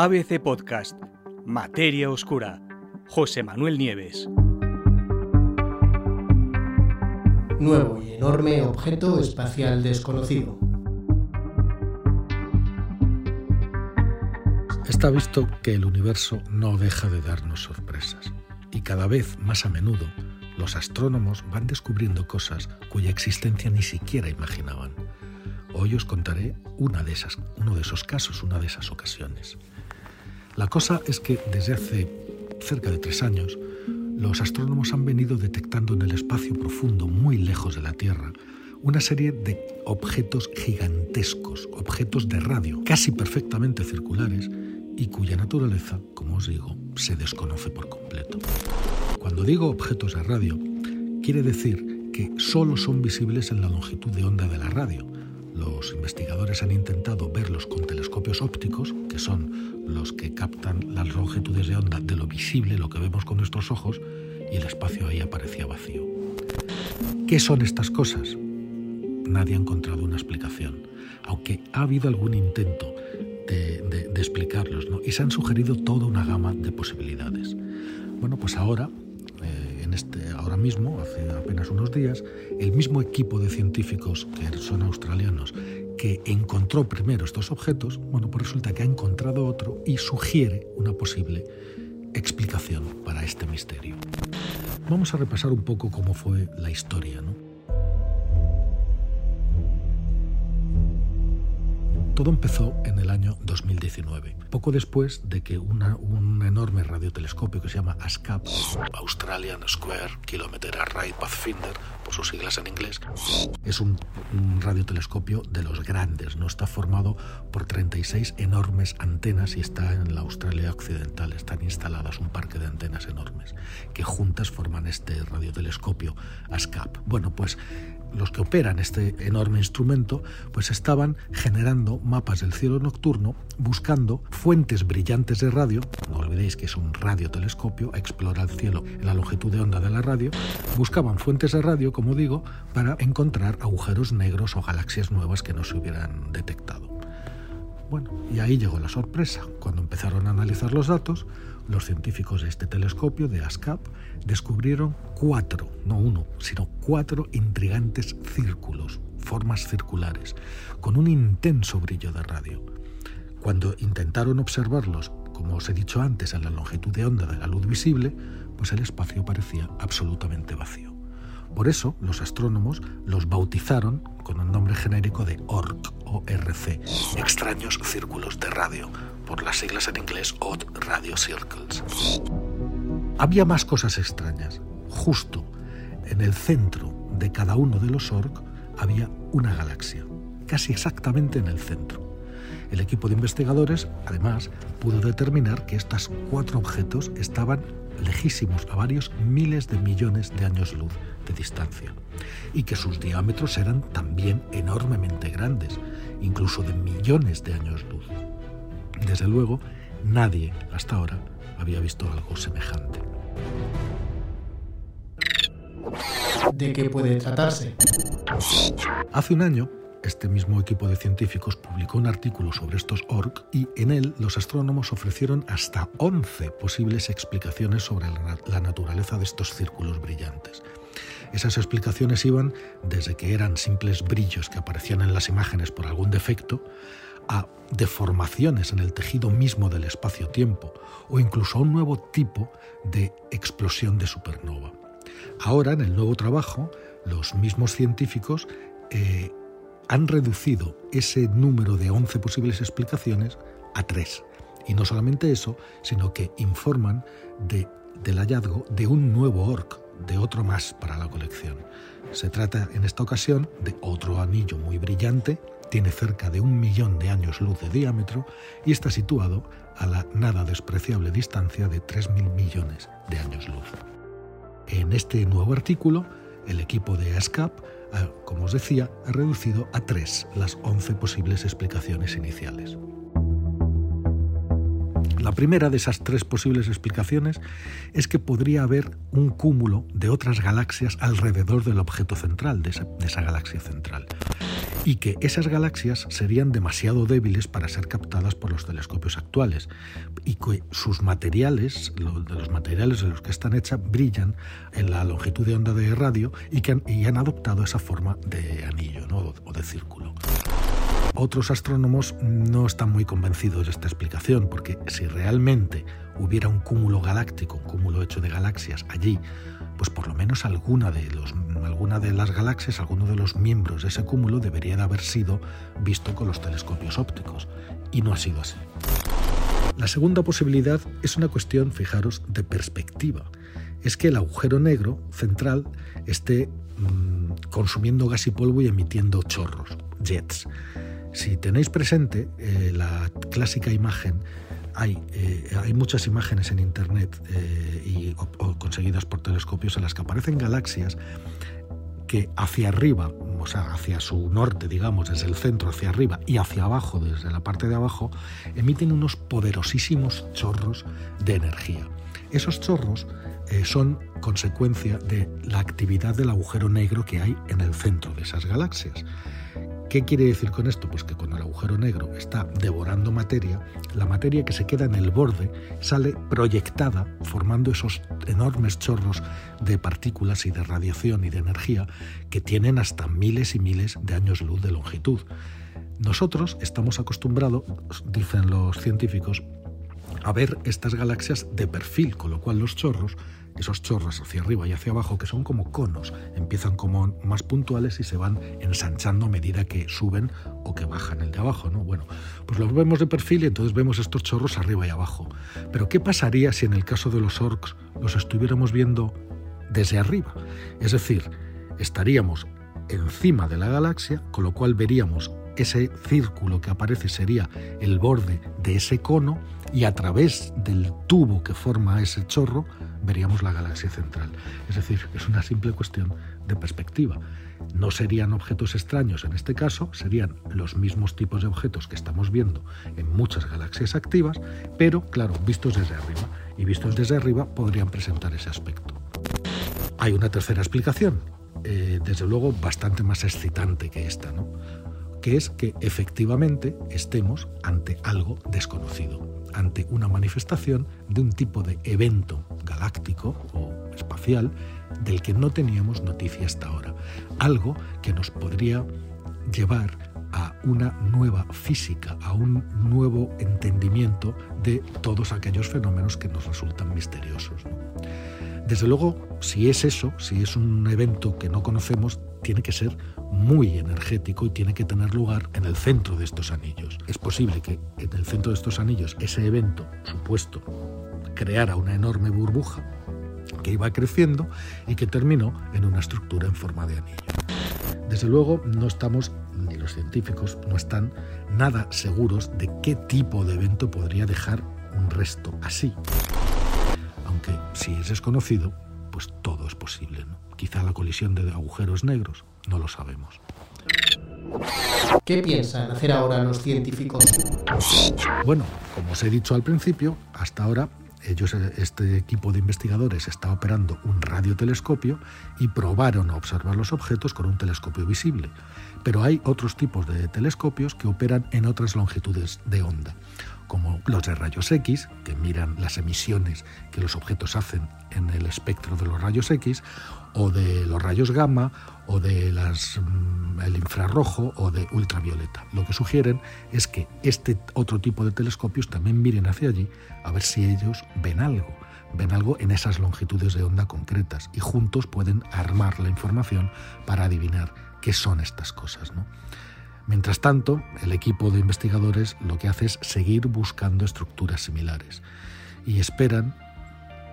ABC Podcast, Materia Oscura, José Manuel Nieves. Nuevo y enorme objeto espacial desconocido. Está visto que el universo no deja de darnos sorpresas y cada vez más a menudo los astrónomos van descubriendo cosas cuya existencia ni siquiera imaginaban. Hoy os contaré una de esas, uno de esos casos, una de esas ocasiones. La cosa es que desde hace cerca de tres años, los astrónomos han venido detectando en el espacio profundo, muy lejos de la Tierra, una serie de objetos gigantescos, objetos de radio, casi perfectamente circulares y cuya naturaleza, como os digo, se desconoce por completo. Cuando digo objetos de radio, quiere decir que solo son visibles en la longitud de onda de la radio. Los investigadores han intentado verlos con telescopios ópticos, que son los que captan las longitudes de onda de lo visible, lo que vemos con nuestros ojos, y el espacio ahí aparecía vacío. ¿Qué son estas cosas? Nadie ha encontrado una explicación, aunque ha habido algún intento de, explicarlos, ¿no? y se han sugerido toda una gama de posibilidades. Bueno, pues ahora este, ahora mismo, hace apenas unos días, el mismo equipo de científicos que son australianos que encontró primero estos objetos, bueno, pues resulta que ha encontrado otro y sugiere una posible explicación para este misterio. Vamos a repasar un poco cómo fue la historia, ¿no? Todo empezó en el año 2019, poco después de que un enorme radiotelescopio que se llama ASCAP, Australian Square Kilometer Array Pathfinder, por sus siglas en inglés, es un, radiotelescopio de los grandes, no está formado por 36 enormes antenas y está en la Australia Occidental, están instaladas un parque de antenas enormes que juntas forman este radiotelescopio ASCAP. Bueno, pues los que operan este enorme instrumento, pues estaban generando mapas del cielo nocturno, buscando fuentes brillantes de radio, no olvidéis que es un radiotelescopio, explora el cielo en la longitud de onda de la radio, buscaban fuentes de radio, como digo, para encontrar agujeros negros o galaxias nuevas que no se hubieran detectado. Bueno, y ahí llegó la sorpresa. Cuando empezaron a analizar los datos, los científicos de este telescopio, de ASCAP, descubrieron cuatro, no uno, sino cuatro intrigantes círculos, formas circulares, con un intenso brillo de radio. Cuando intentaron observarlos, como os he dicho antes, en la longitud de onda de la luz visible, pues el espacio parecía absolutamente vacío. Por eso los astrónomos los bautizaron con el nombre genérico de ORC o RC, extraños círculos de radio, por las siglas en inglés Odd Radio Circles. Había más cosas extrañas. Justo en el centro de cada uno de los ORC había una galaxia, casi exactamente en el centro. El equipo de investigadores, además, pudo determinar que estos cuatro objetos estaban lejísimos a varios miles de millones de años luz de distancia y que sus diámetros eran también enormemente grandes, incluso de millones de años luz. Desde luego, nadie hasta ahora había visto algo semejante. ¿De qué puede tratarse? Hace un año, este mismo equipo de científicos publicó un artículo sobre estos ORC y en él los astrónomos ofrecieron hasta 11 posibles explicaciones sobre la naturaleza de estos círculos brillantes. Esas explicaciones iban desde que eran simples brillos que aparecían en las imágenes por algún defecto, a deformaciones en el tejido mismo del espacio-tiempo o incluso a un nuevo tipo de explosión de supernova. Ahora, en el nuevo trabajo, los mismos científicos eh, han reducido ese número de 11 posibles explicaciones a 3. Y no solamente eso, sino que informan de, del hallazgo de un nuevo ORC, de otro más para la colección. Se trata en esta ocasión de otro anillo muy brillante, tiene cerca de un millón de años luz de diámetro y está situado a la nada despreciable distancia de 3.000 millones de años luz. En este nuevo artículo, el equipo de ASCAP, como os decía, ha reducido a tres las 11 posibles explicaciones iniciales. La primera de esas tres posibles explicaciones es que podría haber un cúmulo de otras galaxias alrededor del objeto central, de esa, galaxia central. Y que esas galaxias serían demasiado débiles para ser captadas por los telescopios actuales y que sus materiales, de los materiales de los que están hechas, brillan en la longitud de onda de radio y que han, y han adoptado esa forma de anillo o de círculo. Otros astrónomos no están muy convencidos de esta explicación, porque si realmente hubiera un cúmulo galáctico, un cúmulo hecho de galaxias allí, pues por lo menos alguna de, las galaxias, alguno de los miembros de ese cúmulo debería de haber sido visto con los telescopios ópticos, y no ha sido así. La segunda posibilidad es una cuestión, fijaros, de perspectiva. Es que el agujero negro central esté mmm, consumiendo gas y polvo y emitiendo chorros, jets. Si tenéis presente eh, la clásica imagen, hay, eh, hay, muchas imágenes en Internet eh, y, o, o conseguidas por telescopios en las que aparecen galaxias que hacia arriba, o sea, hacia su norte, digamos, desde el centro hacia arriba y hacia abajo, desde la parte de abajo, emiten unos poderosísimos chorros de energía. Esos chorros eh, son consecuencia de la actividad del agujero negro que hay en el centro de esas galaxias. ¿Qué quiere decir con esto? Pues que cuando el agujero negro está devorando materia, la materia que se queda en el borde sale proyectada, formando esos enormes chorros de partículas y de radiación y de energía que tienen hasta miles y miles de años luz de longitud. Nosotros estamos acostumbrados, dicen los científicos, a ver estas galaxias de perfil, con lo cual los chorros esos chorros hacia arriba y hacia abajo que son como conos, empiezan como más puntuales y se van ensanchando a medida que suben o que bajan el de abajo, ¿no? Bueno, pues los vemos de perfil y entonces vemos estos chorros arriba y abajo. Pero ¿qué pasaría si en el caso de los orcs los estuviéramos viendo desde arriba? Es decir, estaríamos encima de la galaxia, con lo cual veríamos ese círculo que aparece sería el borde de ese cono y a través del tubo que forma ese chorro veríamos la galaxia central. Es decir, es una simple cuestión de perspectiva. No serían objetos extraños en este caso, serían los mismos tipos de objetos que estamos viendo en muchas galaxias activas, pero claro, vistos desde arriba. Y vistos desde arriba podrían presentar ese aspecto. Hay una tercera explicación, eh, desde luego bastante más excitante que esta, ¿no? Que es que efectivamente estemos ante algo desconocido ante una manifestación de un tipo de evento galáctico o espacial del que no teníamos noticia hasta ahora. Algo que nos podría llevar a una nueva física, a un nuevo entendimiento de todos aquellos fenómenos que nos resultan misteriosos. Desde luego, si es eso, si es un evento que no conocemos, tiene que ser muy energético y tiene que tener lugar en el centro de estos anillos. Es posible que en el centro de estos anillos ese evento supuesto creara una enorme burbuja que iba creciendo y que terminó en una estructura en forma de anillo. Desde luego no estamos, ni los científicos, no están nada seguros de qué tipo de evento podría dejar un resto así. Si es desconocido, pues todo es posible. ¿no? Quizá la colisión de agujeros negros, no lo sabemos. ¿Qué piensan hacer ahora los científicos? Bueno, como os he dicho al principio, hasta ahora ellos, este equipo de investigadores está operando un radiotelescopio y probaron a observar los objetos con un telescopio visible. Pero hay otros tipos de telescopios que operan en otras longitudes de onda como los de rayos X, que miran las emisiones que los objetos hacen en el espectro de los rayos X, o de los rayos gamma, o de las, mm, infrarrojo, o de ultravioleta. Lo que sugieren es que este otro tipo de telescopios también miren hacia allí a ver si ellos ven algo, ven algo en esas longitudes de onda concretas y juntos pueden armar la información para adivinar qué son estas cosas. ¿no? Mientras tanto, el equipo de investigadores lo que hace es seguir buscando estructuras similares y esperan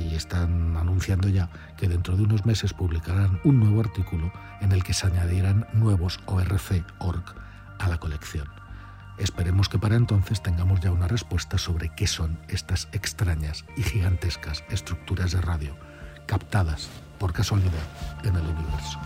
y están anunciando ya que dentro de unos meses publicarán un nuevo artículo en el que se añadirán nuevos ORC ORC a la colección. Esperemos que para entonces tengamos ya una respuesta sobre qué son estas extrañas y gigantescas estructuras de radio captadas por casualidad en el universo.